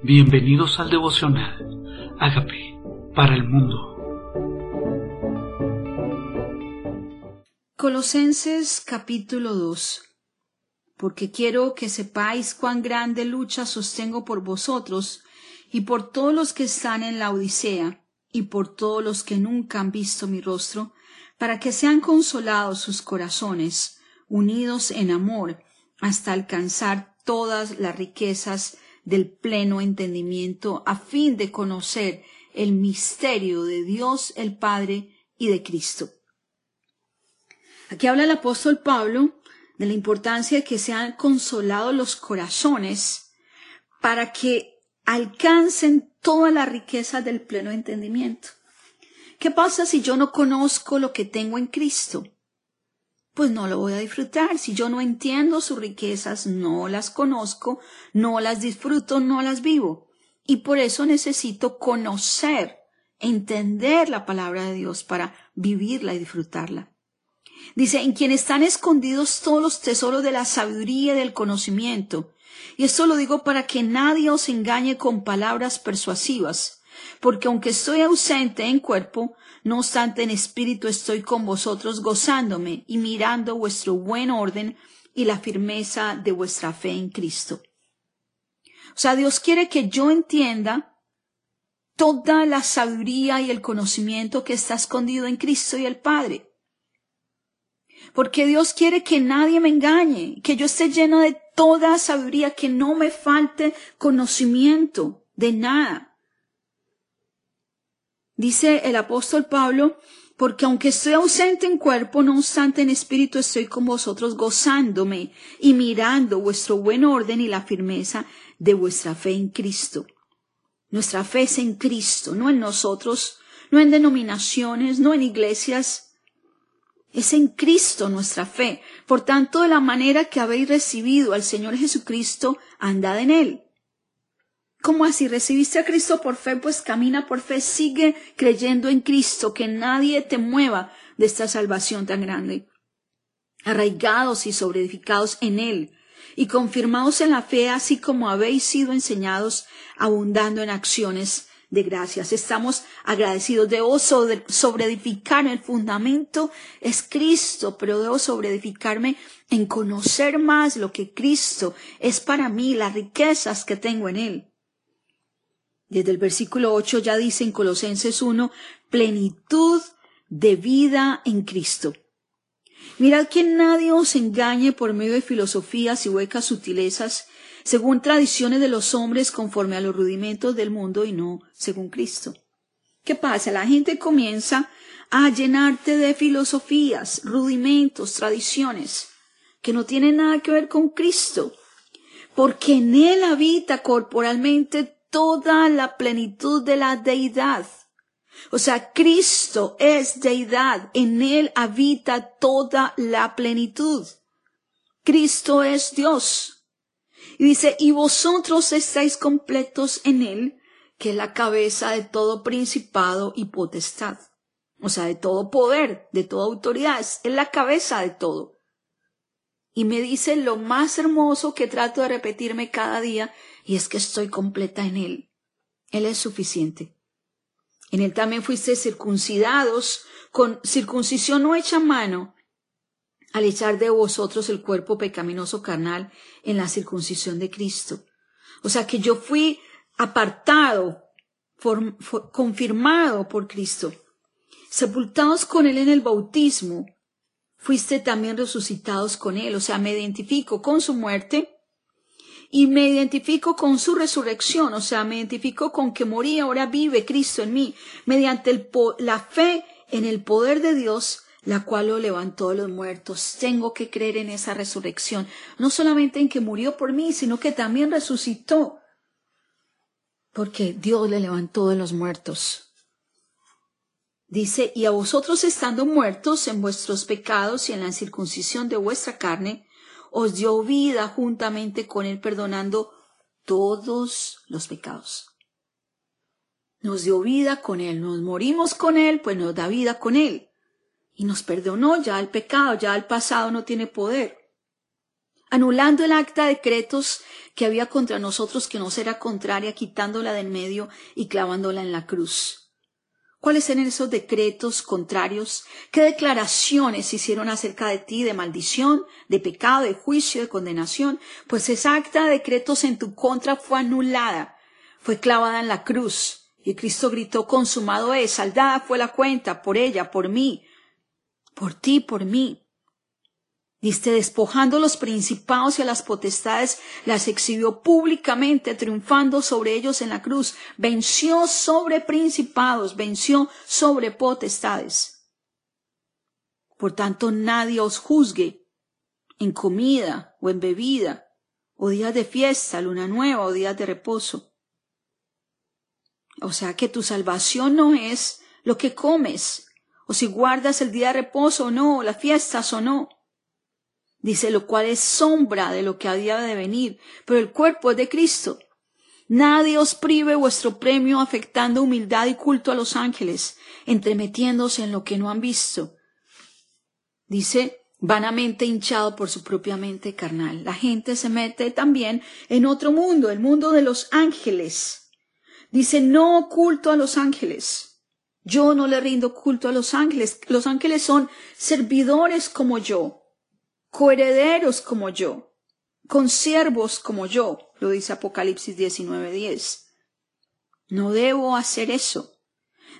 Bienvenidos al devocional. Hágame para el mundo. Colosenses capítulo 2 Porque quiero que sepáis cuán grande lucha sostengo por vosotros y por todos los que están en la Odisea y por todos los que nunca han visto mi rostro, para que sean consolados sus corazones, unidos en amor, hasta alcanzar todas las riquezas del pleno entendimiento a fin de conocer el misterio de Dios el Padre y de Cristo. Aquí habla el apóstol Pablo de la importancia de que sean consolados los corazones para que alcancen toda la riqueza del pleno entendimiento. ¿Qué pasa si yo no conozco lo que tengo en Cristo? Pues no lo voy a disfrutar. Si yo no entiendo sus riquezas, no las conozco, no las disfruto, no las vivo. Y por eso necesito conocer, entender la palabra de Dios para vivirla y disfrutarla. Dice, en quien están escondidos todos los tesoros de la sabiduría y del conocimiento. Y esto lo digo para que nadie os engañe con palabras persuasivas, porque aunque estoy ausente en cuerpo, no obstante, en espíritu estoy con vosotros gozándome y mirando vuestro buen orden y la firmeza de vuestra fe en Cristo. O sea, Dios quiere que yo entienda toda la sabiduría y el conocimiento que está escondido en Cristo y el Padre. Porque Dios quiere que nadie me engañe, que yo esté lleno de toda sabiduría, que no me falte conocimiento de nada. Dice el apóstol Pablo, porque aunque estoy ausente en cuerpo, no obstante en espíritu estoy con vosotros gozándome y mirando vuestro buen orden y la firmeza de vuestra fe en Cristo. Nuestra fe es en Cristo, no en nosotros, no en denominaciones, no en iglesias. Es en Cristo nuestra fe. Por tanto, de la manera que habéis recibido al Señor Jesucristo, andad en él ¿Cómo así? Recibiste a Cristo por fe, pues camina por fe, sigue creyendo en Cristo, que nadie te mueva de esta salvación tan grande. Arraigados y sobreedificados en Él, y confirmados en la fe, así como habéis sido enseñados, abundando en acciones de gracias. Estamos agradecidos. Debo sobreedificarme. El fundamento es Cristo, pero debo sobreedificarme en conocer más lo que Cristo es para mí, las riquezas que tengo en Él. Desde el versículo 8 ya dice en Colosenses 1, plenitud de vida en Cristo. Mirad que nadie os engañe por medio de filosofías y huecas sutilezas, según tradiciones de los hombres conforme a los rudimentos del mundo y no según Cristo. ¿Qué pasa? La gente comienza a llenarte de filosofías, rudimentos, tradiciones, que no tienen nada que ver con Cristo, porque en Él habita corporalmente toda la plenitud de la deidad. O sea, Cristo es deidad, en Él habita toda la plenitud. Cristo es Dios. Y dice, y vosotros estáis completos en Él, que es la cabeza de todo principado y potestad. O sea, de todo poder, de toda autoridad, es la cabeza de todo. Y me dice lo más hermoso que trato de repetirme cada día, y es que estoy completa en Él. Él es suficiente. En Él también fuiste circuncidados con circuncisión no hecha mano, al echar de vosotros el cuerpo pecaminoso carnal en la circuncisión de Cristo. O sea que yo fui apartado, confirmado por Cristo, sepultados con Él en el bautismo, fuiste también resucitados con Él, o sea, me identifico con su muerte y me identifico con su resurrección, o sea, me identifico con que morí, ahora vive Cristo en mí, mediante la fe en el poder de Dios, la cual lo levantó de los muertos. Tengo que creer en esa resurrección, no solamente en que murió por mí, sino que también resucitó, porque Dios le levantó de los muertos. Dice, y a vosotros estando muertos en vuestros pecados y en la circuncisión de vuestra carne, os dio vida juntamente con Él, perdonando todos los pecados. Nos dio vida con Él, nos morimos con Él, pues nos da vida con Él. Y nos perdonó ya el pecado, ya el pasado no tiene poder. anulando el acta de decretos que había contra nosotros que nos era contraria, quitándola del medio y clavándola en la cruz. ¿Cuáles eran esos decretos contrarios? ¿Qué declaraciones hicieron acerca de ti de maldición, de pecado, de juicio, de condenación? Pues esa acta de decretos en tu contra fue anulada, fue clavada en la cruz. Y Cristo gritó, consumado es, saldada fue la cuenta por ella, por mí, por ti, por mí. Diste despojando los principados y a las potestades, las exhibió públicamente, triunfando sobre ellos en la cruz. Venció sobre principados, venció sobre potestades. Por tanto, nadie os juzgue en comida o en bebida, o días de fiesta, luna nueva o días de reposo. O sea que tu salvación no es lo que comes, o si guardas el día de reposo o no, las fiestas o no dice lo cual es sombra de lo que había de venir, pero el cuerpo es de Cristo. Nadie os prive vuestro premio afectando humildad y culto a los ángeles, entremetiéndose en lo que no han visto. Dice, vanamente hinchado por su propia mente carnal. La gente se mete también en otro mundo, el mundo de los ángeles. Dice, no culto a los ángeles. Yo no le rindo culto a los ángeles. Los ángeles son servidores como yo coherederos como yo, consiervos como yo, lo dice Apocalipsis 19:10. No debo hacer eso.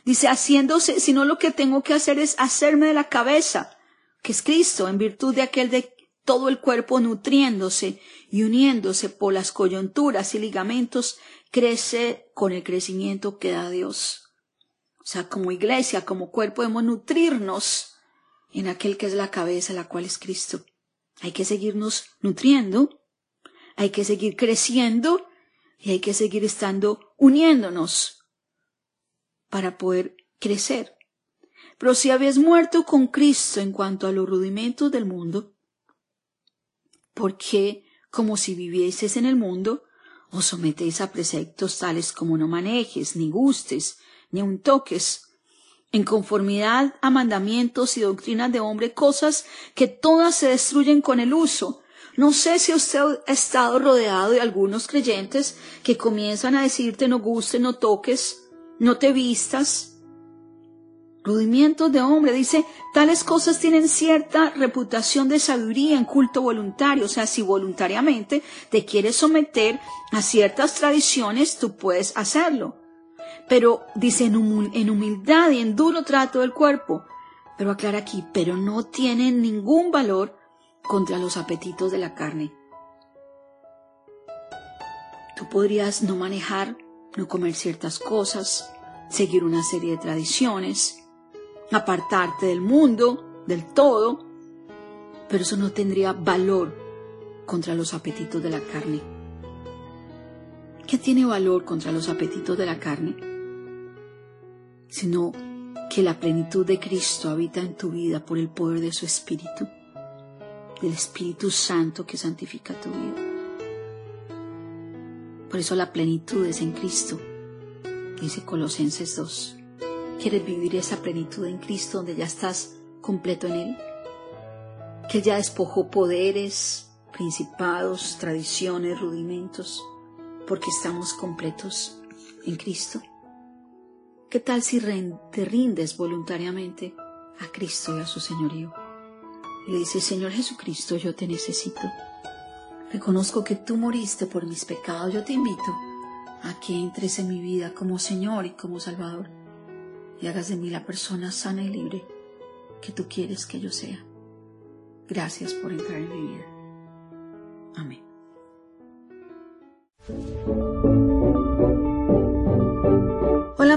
Dice, haciéndose, sino lo que tengo que hacer es hacerme de la cabeza, que es Cristo, en virtud de aquel de todo el cuerpo nutriéndose y uniéndose por las coyunturas y ligamentos, crece con el crecimiento que da Dios. O sea, como iglesia, como cuerpo, debemos nutrirnos en aquel que es la cabeza, la cual es Cristo. Hay que seguirnos nutriendo, hay que seguir creciendo y hay que seguir estando uniéndonos para poder crecer. Pero si habéis muerto con Cristo en cuanto a los rudimentos del mundo, ¿por qué, como si vivieses en el mundo, os sometéis a preceptos tales como no manejes, ni gustes, ni un toques, en conformidad a mandamientos y doctrinas de hombre, cosas que todas se destruyen con el uso. No sé si usted ha estado rodeado de algunos creyentes que comienzan a decirte no guste, no toques, no te vistas. Rudimientos de hombre, dice, tales cosas tienen cierta reputación de sabiduría en culto voluntario, o sea, si voluntariamente te quieres someter a ciertas tradiciones, tú puedes hacerlo pero dice en, humildad y en duro trato del cuerpo. Pero aclara aquí, pero no tienen ningún valor contra los apetitos de la carne. Tú podrías no manejar, no comer ciertas cosas, seguir una serie de tradiciones, apartarte del mundo, del todo, pero eso no tendría valor contra los apetitos de la carne. ¿Qué tiene valor contra los apetitos de la carne? Sino que la plenitud de Cristo habita en tu vida por el poder de su Espíritu, del Espíritu Santo que santifica tu vida. Por eso la plenitud es en Cristo, dice Colosenses 2. ¿Quieres vivir esa plenitud en Cristo donde ya estás completo en Él? Que ya despojó poderes, principados, tradiciones, rudimentos, porque estamos completos en Cristo. ¿Qué tal si te rindes voluntariamente a Cristo y a su señorío? Y le dices, Señor Jesucristo, yo te necesito. Reconozco que tú moriste por mis pecados. Yo te invito a que entres en mi vida como Señor y como Salvador y hagas de mí la persona sana y libre que tú quieres que yo sea. Gracias por entrar en mi vida. Amén.